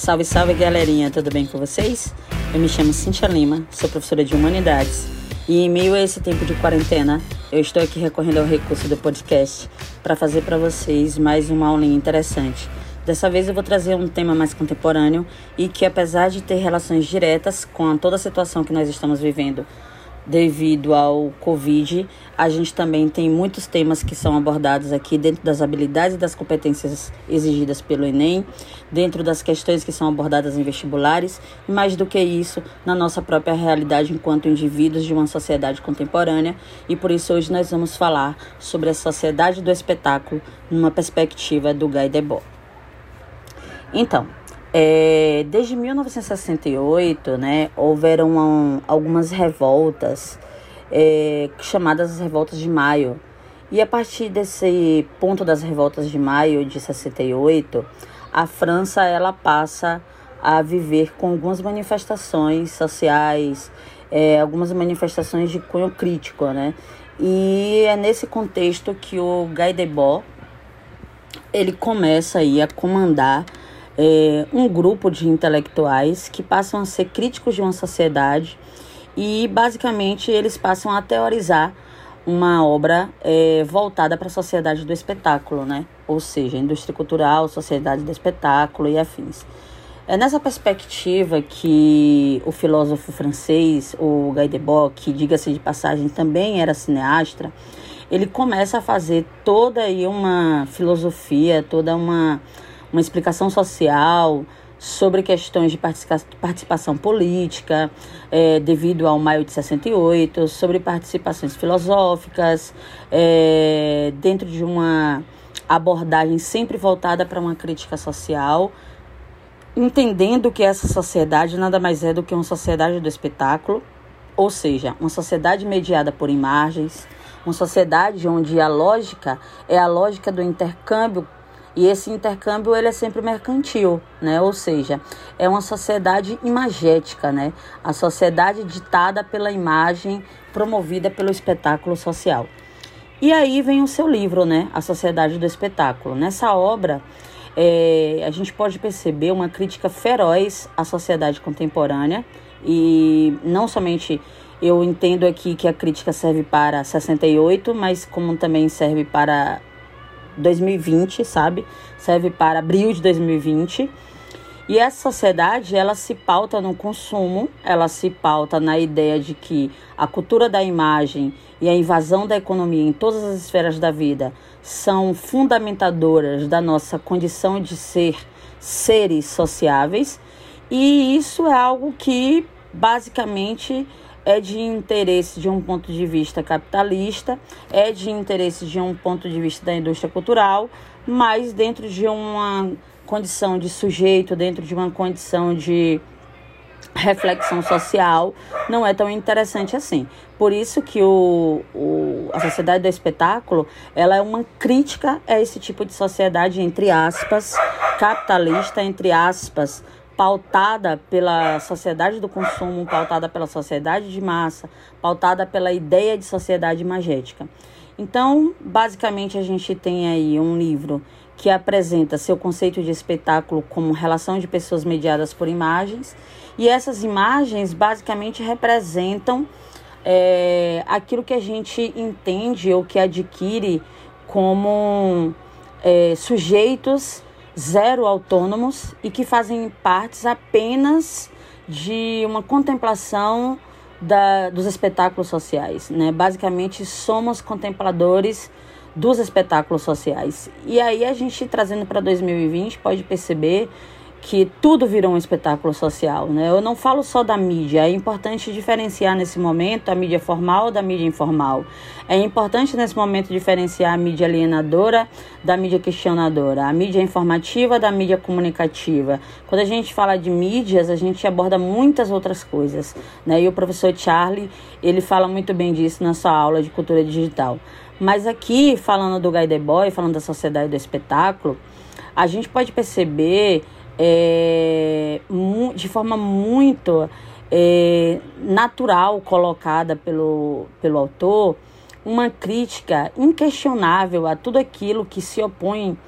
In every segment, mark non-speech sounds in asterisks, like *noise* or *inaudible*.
Salve, salve galerinha, tudo bem com vocês? Eu me chamo Cintia Lima, sou professora de Humanidades e em meio a esse tempo de quarentena, eu estou aqui recorrendo ao recurso do podcast para fazer para vocês mais uma aulinha interessante. Dessa vez eu vou trazer um tema mais contemporâneo e que apesar de ter relações diretas com toda a situação que nós estamos vivendo devido ao Covid, a gente também tem muitos temas que são abordados aqui dentro das habilidades e das competências exigidas pelo Enem, dentro das questões que são abordadas em vestibulares, e mais do que isso, na nossa própria realidade enquanto indivíduos de uma sociedade contemporânea. E por isso hoje nós vamos falar sobre a sociedade do espetáculo numa perspectiva do Guy Debord. Então, é, desde 1968, né, houveram um, algumas revoltas é, chamadas revoltas de maio. E a partir desse ponto das revoltas de maio de 68, a França ela passa a viver com algumas manifestações sociais, é, algumas manifestações de cunho crítico, né? E é nesse contexto que o Guy Debord ele começa aí a comandar é, um grupo de intelectuais que passam a ser críticos de uma sociedade e basicamente eles passam a teorizar uma obra é, voltada para a sociedade do espetáculo, né? Ou seja, indústria cultural, sociedade do espetáculo e afins. É nessa perspectiva que o filósofo francês, o Guy Debord, que diga-se de passagem também era cineasta, ele começa a fazer toda aí uma filosofia, toda uma uma explicação social sobre questões de participação política é, devido ao maio de 68, sobre participações filosóficas, é, dentro de uma abordagem sempre voltada para uma crítica social, entendendo que essa sociedade nada mais é do que uma sociedade do espetáculo, ou seja, uma sociedade mediada por imagens, uma sociedade onde a lógica é a lógica do intercâmbio e esse intercâmbio ele é sempre mercantil, né? Ou seja, é uma sociedade imagética, né? A sociedade ditada pela imagem, promovida pelo espetáculo social. E aí vem o seu livro, né? A Sociedade do Espetáculo. Nessa obra, é, a gente pode perceber uma crítica feroz à sociedade contemporânea e não somente eu entendo aqui que a crítica serve para 68, mas como também serve para 2020, sabe? Serve para abril de 2020. E essa sociedade, ela se pauta no consumo, ela se pauta na ideia de que a cultura da imagem e a invasão da economia em todas as esferas da vida são fundamentadoras da nossa condição de ser seres sociáveis. E isso é algo que basicamente é de interesse de um ponto de vista capitalista, é de interesse de um ponto de vista da indústria cultural, mas dentro de uma condição de sujeito, dentro de uma condição de reflexão social, não é tão interessante assim. Por isso que o, o, a sociedade do espetáculo ela é uma crítica a esse tipo de sociedade, entre aspas, capitalista, entre aspas, pautada pela sociedade do consumo, pautada pela sociedade de massa, pautada pela ideia de sociedade imagética. Então, basicamente, a gente tem aí um livro que apresenta seu conceito de espetáculo como relação de pessoas mediadas por imagens, e essas imagens basicamente representam é, aquilo que a gente entende ou que adquire como é, sujeitos zero autônomos e que fazem partes apenas de uma contemplação da, dos espetáculos sociais. Né? Basicamente, somos contempladores dos espetáculos sociais. E aí, a gente trazendo para 2020, pode perceber que tudo virou um espetáculo social, né? Eu não falo só da mídia, é importante diferenciar nesse momento a mídia formal da mídia informal. É importante nesse momento diferenciar a mídia alienadora da mídia questionadora, a mídia informativa da mídia comunicativa. Quando a gente fala de mídias, a gente aborda muitas outras coisas, né? E o professor Charlie, ele fala muito bem disso na sua aula de cultura digital. Mas aqui, falando do Guy Debord, falando da sociedade do espetáculo, a gente pode perceber é, de forma muito é, natural colocada pelo, pelo autor uma crítica inquestionável a tudo aquilo que se opõe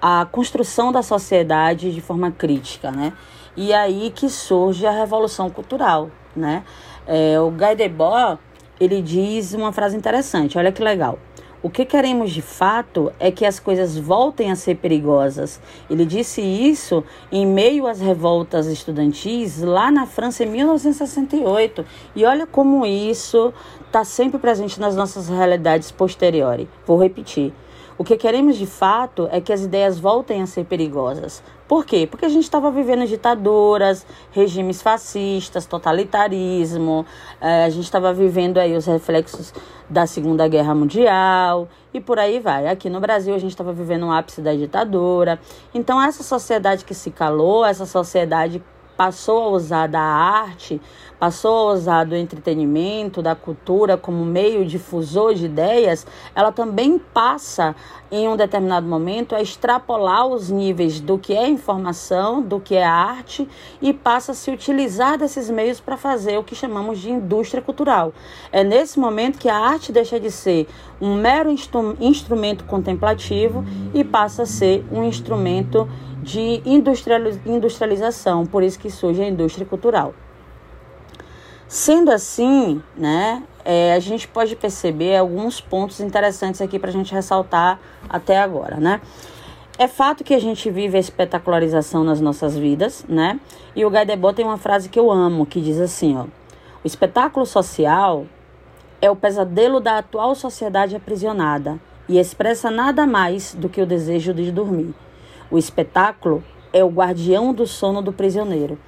a construção da sociedade de forma crítica, né? E aí que surge a revolução cultural, né? É, o Guy Debord, ele diz uma frase interessante, olha que legal. O que queremos de fato é que as coisas voltem a ser perigosas. Ele disse isso em meio às revoltas estudantis lá na França em 1968. E olha como isso está sempre presente nas nossas realidades posteriores. Vou repetir. O que queremos de fato é que as ideias voltem a ser perigosas. Por quê? Porque a gente estava vivendo ditaduras, regimes fascistas, totalitarismo, é, a gente estava vivendo aí os reflexos da Segunda Guerra Mundial e por aí vai. Aqui no Brasil a gente estava vivendo um ápice da ditadura. Então essa sociedade que se calou, essa sociedade passou a usar da arte, passou a usar do entretenimento, da cultura como meio difusor de ideias, ela também passa, em um determinado momento, a extrapolar os níveis do que é informação, do que é arte, e passa a se utilizar desses meios para fazer o que chamamos de indústria cultural. É nesse momento que a arte deixa de ser um mero instru instrumento contemplativo e passa a ser um instrumento de industrialização, por isso que surge a indústria cultural. Sendo assim, né, é, a gente pode perceber alguns pontos interessantes aqui para a gente ressaltar até agora, né? É fato que a gente vive a espetacularização nas nossas vidas, né? E o Guy Debord tem uma frase que eu amo, que diz assim, ó: O espetáculo social é o pesadelo da atual sociedade aprisionada e expressa nada mais do que o desejo de dormir. O espetáculo é o guardião do sono do prisioneiro.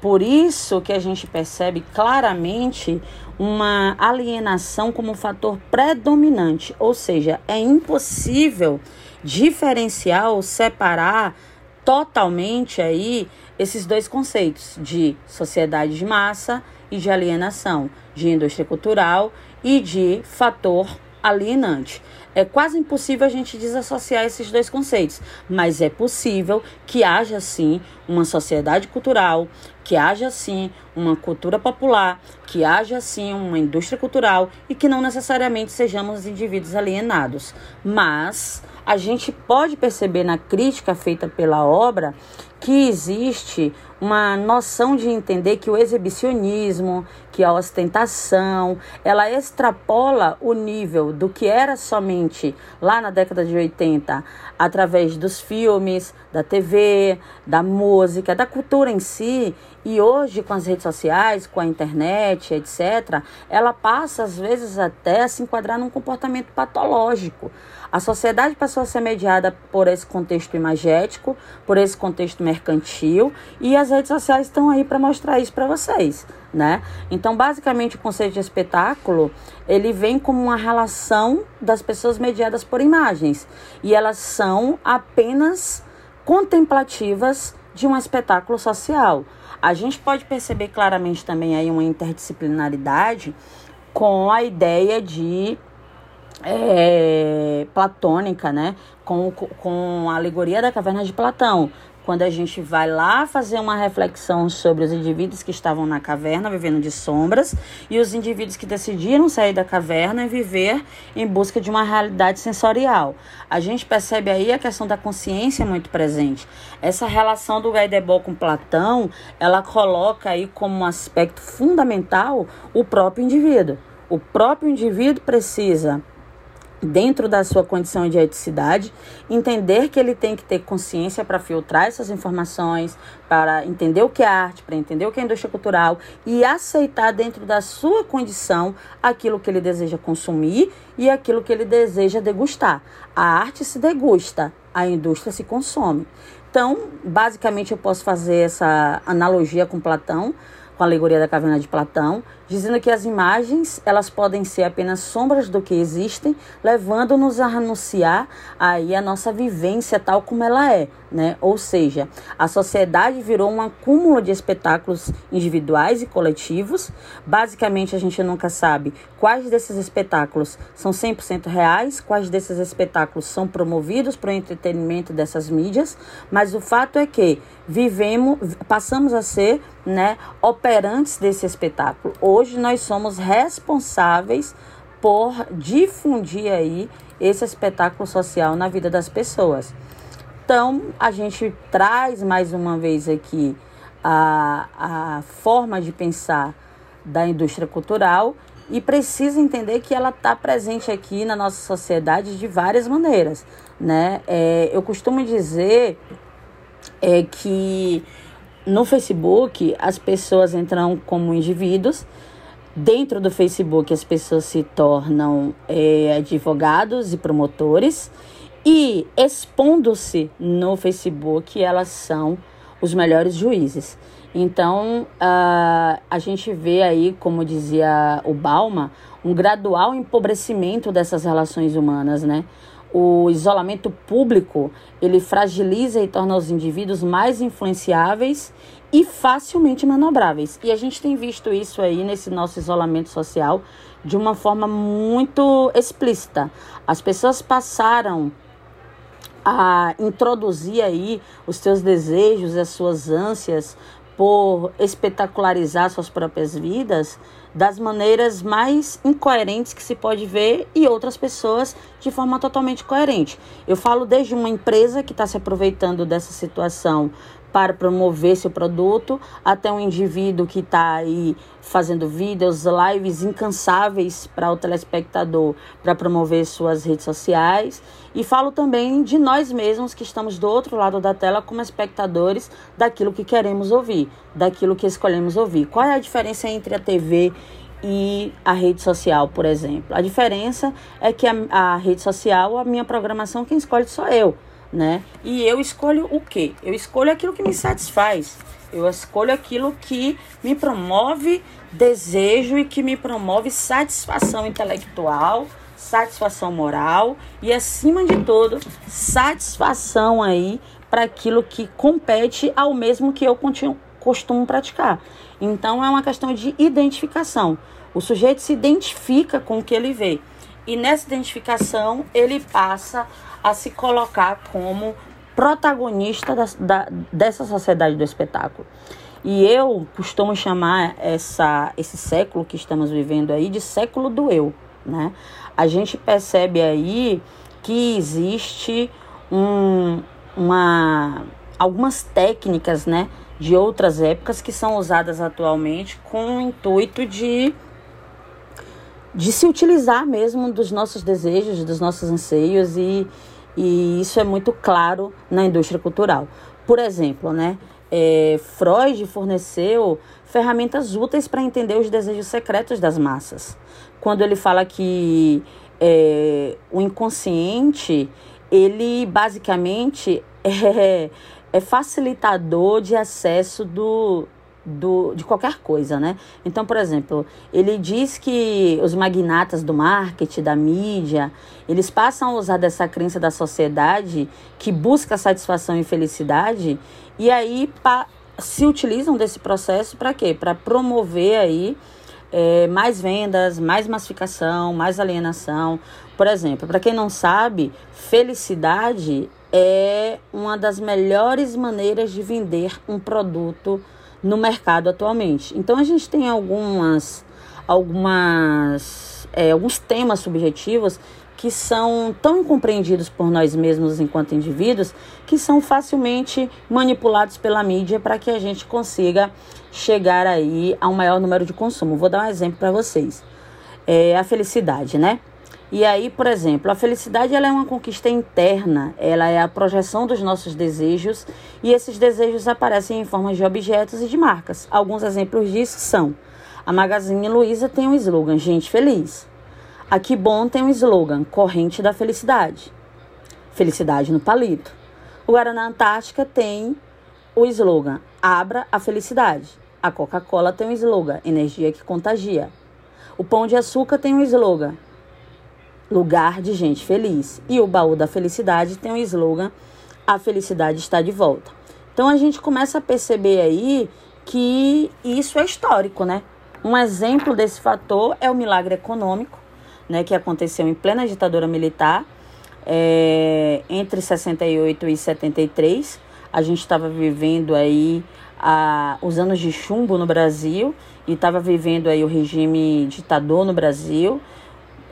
Por isso que a gente percebe claramente uma alienação como fator predominante, ou seja, é impossível diferenciar ou separar totalmente aí esses dois conceitos de sociedade de massa e de alienação, de indústria cultural e de fator alienante. É quase impossível a gente desassociar esses dois conceitos, mas é possível que haja sim uma sociedade cultural, que haja sim uma cultura popular, que haja sim uma indústria cultural e que não necessariamente sejamos indivíduos alienados. Mas a gente pode perceber na crítica feita pela obra que existe uma noção de entender que o exibicionismo, que a ostentação, ela extrapola o nível do que era somente lá na década de 80, através dos filmes, da TV, da música, da cultura em si, e hoje com as redes sociais, com a internet, etc., ela passa às vezes até a se enquadrar num comportamento patológico. A sociedade passou a ser mediada por esse contexto imagético, por esse contexto mercantil, e as redes sociais estão aí para mostrar isso para vocês, né? Então, basicamente, o conceito de espetáculo, ele vem como uma relação das pessoas mediadas por imagens, e elas são apenas contemplativas de um espetáculo social. A gente pode perceber claramente também aí uma interdisciplinaridade com a ideia de é, platônica, né? Com, com a alegoria da caverna de Platão. Quando a gente vai lá fazer uma reflexão sobre os indivíduos que estavam na caverna, vivendo de sombras, e os indivíduos que decidiram sair da caverna e viver em busca de uma realidade sensorial. A gente percebe aí a questão da consciência muito presente. Essa relação do Guy Debord com Platão, ela coloca aí como um aspecto fundamental o próprio indivíduo. O próprio indivíduo precisa dentro da sua condição de eticidade, entender que ele tem que ter consciência para filtrar essas informações, para entender o que é arte, para entender o que é indústria cultural e aceitar dentro da sua condição aquilo que ele deseja consumir e aquilo que ele deseja degustar. A arte se degusta, a indústria se consome. Então, basicamente, eu posso fazer essa analogia com Platão, com a alegoria da caverna de Platão, dizendo que as imagens elas podem ser apenas sombras do que existem, levando-nos a anunciar aí a nossa vivência tal como ela é, né? Ou seja, a sociedade virou um acúmulo de espetáculos individuais e coletivos. Basicamente, a gente nunca sabe quais desses espetáculos são 100% reais, quais desses espetáculos são promovidos para o entretenimento dessas mídias, mas o fato é que vivemos, passamos a ser, né, operantes desse espetáculo. Hoje nós somos responsáveis por difundir aí esse espetáculo social na vida das pessoas. Então, a gente traz mais uma vez aqui a, a forma de pensar da indústria cultural e precisa entender que ela está presente aqui na nossa sociedade de várias maneiras, né? É, eu costumo dizer é que no Facebook as pessoas entram como indivíduos Dentro do Facebook, as pessoas se tornam é, advogados e promotores, e expondo-se no Facebook, elas são os melhores juízes. Então, uh, a gente vê aí, como dizia o Balma, um gradual empobrecimento dessas relações humanas, né? O isolamento público, ele fragiliza e torna os indivíduos mais influenciáveis e facilmente manobráveis. E a gente tem visto isso aí nesse nosso isolamento social de uma forma muito explícita. As pessoas passaram a introduzir aí os seus desejos, as suas ânsias por espetacularizar suas próprias vidas das maneiras mais incoerentes que se pode ver e outras pessoas de forma totalmente coerente. Eu falo desde uma empresa que está se aproveitando dessa situação para promover seu produto, até um indivíduo que está aí fazendo vídeos, lives incansáveis para o telespectador para promover suas redes sociais. E falo também de nós mesmos que estamos do outro lado da tela como espectadores daquilo que queremos ouvir, daquilo que escolhemos ouvir. Qual é a diferença entre a TV e a rede social, por exemplo? A diferença é que a, a rede social, a minha programação, quem escolhe sou eu né? E eu escolho o quê? Eu escolho aquilo que me satisfaz. Eu escolho aquilo que me promove desejo e que me promove satisfação intelectual, satisfação moral e acima de tudo, satisfação aí para aquilo que compete ao mesmo que eu costumo praticar. Então é uma questão de identificação. O sujeito se identifica com o que ele vê. E nessa identificação ele passa a se colocar como protagonista da, da, dessa sociedade do espetáculo. E eu costumo chamar essa, esse século que estamos vivendo aí de século do eu. Né? A gente percebe aí que existe um, uma, algumas técnicas né, de outras épocas que são usadas atualmente com o intuito de de se utilizar mesmo dos nossos desejos, dos nossos anseios e, e isso é muito claro na indústria cultural. Por exemplo, né, é, Freud forneceu ferramentas úteis para entender os desejos secretos das massas. Quando ele fala que é, o inconsciente, ele basicamente *laughs* é, é facilitador de acesso do, do, de qualquer coisa, né? Então, por exemplo, ele diz que os magnatas do marketing, da mídia, eles passam a usar dessa crença da sociedade que busca satisfação e felicidade e aí se utilizam desse processo para quê? Para promover aí é, mais vendas, mais massificação, mais alienação. Por exemplo, para quem não sabe, felicidade é uma das melhores maneiras de vender um produto no mercado atualmente. Então a gente tem algumas, algumas, é, alguns temas subjetivos que são tão incompreendidos por nós mesmos enquanto indivíduos que são facilmente manipulados pela mídia para que a gente consiga chegar aí a um maior número de consumo. Vou dar um exemplo para vocês. É a felicidade, né? E aí, por exemplo, a felicidade ela é uma conquista interna, ela é a projeção dos nossos desejos e esses desejos aparecem em forma de objetos e de marcas. Alguns exemplos disso são: a Magazine Luiza tem um slogan Gente Feliz. A Bom tem um slogan Corrente da Felicidade. Felicidade no palito. O Guaraná Antártica tem o slogan Abra a Felicidade. A Coca-Cola tem um slogan Energia que Contagia. O Pão de Açúcar tem um slogan lugar de gente feliz. E o baú da felicidade tem o um slogan: A felicidade está de volta. Então a gente começa a perceber aí que isso é histórico, né? Um exemplo desse fator é o milagre econômico, né, que aconteceu em plena ditadura militar, é, entre 68 e 73. A gente estava vivendo aí a, os anos de chumbo no Brasil e estava vivendo aí o regime ditador no Brasil.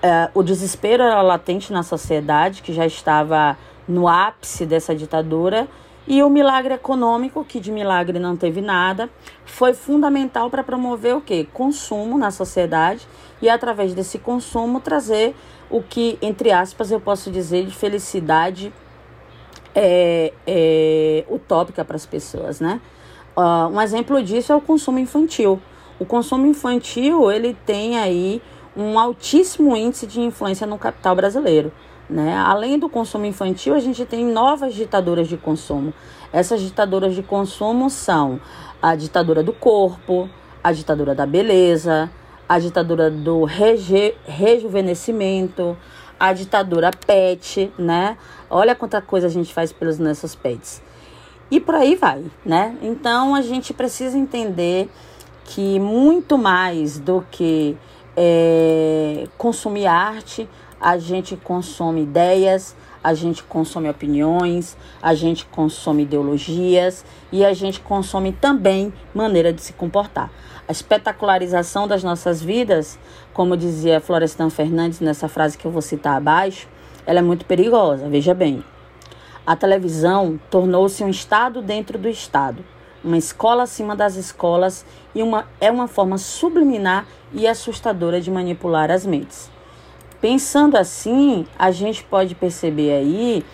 Uh, o desespero era latente na sociedade, que já estava no ápice dessa ditadura. E o milagre econômico, que de milagre não teve nada, foi fundamental para promover o quê? Consumo na sociedade e através desse consumo trazer o que, entre aspas, eu posso dizer de felicidade é, é, utópica para as pessoas, né? Uh, um exemplo disso é o consumo infantil. O consumo infantil ele tem aí um altíssimo índice de influência no capital brasileiro. Né? Além do consumo infantil, a gente tem novas ditaduras de consumo. Essas ditaduras de consumo são a ditadura do corpo, a ditadura da beleza, a ditadura do reju rejuvenescimento, a ditadura pet, né? Olha quanta coisa a gente faz pelos nossos pets. E por aí vai, né? Então a gente precisa entender que muito mais do que é, consumir arte, a gente consome ideias, a gente consome opiniões, a gente consome ideologias e a gente consome também maneira de se comportar. A espetacularização das nossas vidas, como dizia Florestan Fernandes nessa frase que eu vou citar abaixo, ela é muito perigosa. Veja bem, a televisão tornou-se um estado dentro do estado, uma escola acima das escolas e uma, é uma forma subliminar e assustadora de manipular as mentes. Pensando assim, a gente pode perceber aí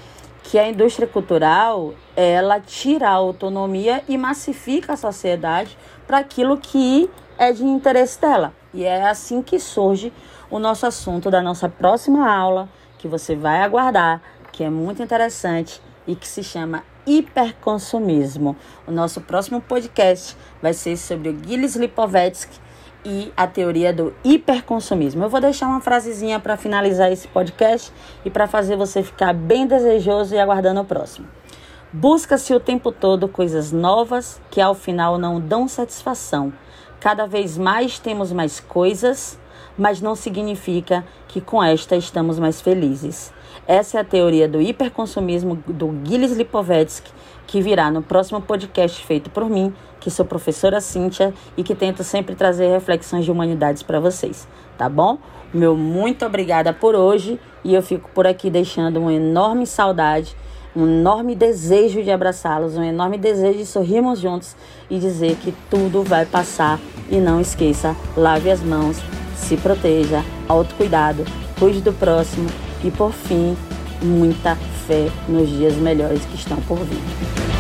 que a indústria cultural ela tira a autonomia e massifica a sociedade para aquilo que é de interesse dela. E é assim que surge o nosso assunto da nossa próxima aula, que você vai aguardar, que é muito interessante e que se chama hiperconsumismo. O nosso próximo podcast vai ser sobre o Gilles Lipovetsky e a teoria do hiperconsumismo. Eu vou deixar uma frasezinha para finalizar esse podcast e para fazer você ficar bem desejoso e aguardando o próximo. Busca-se o tempo todo coisas novas que ao final não dão satisfação. Cada vez mais temos mais coisas, mas não significa que com esta estamos mais felizes. Essa é a teoria do hiperconsumismo do Gilles Lipovetsky, que virá no próximo podcast feito por mim, que sou professora Cíntia e que tento sempre trazer reflexões de humanidades para vocês, tá bom? Meu muito obrigada por hoje e eu fico por aqui deixando uma enorme saudade, um enorme desejo de abraçá-los, um enorme desejo de sorrirmos juntos e dizer que tudo vai passar e não esqueça, lave as mãos, se proteja, autocuidado, cuide do próximo e por fim, muita fé nos dias melhores que estão por vir.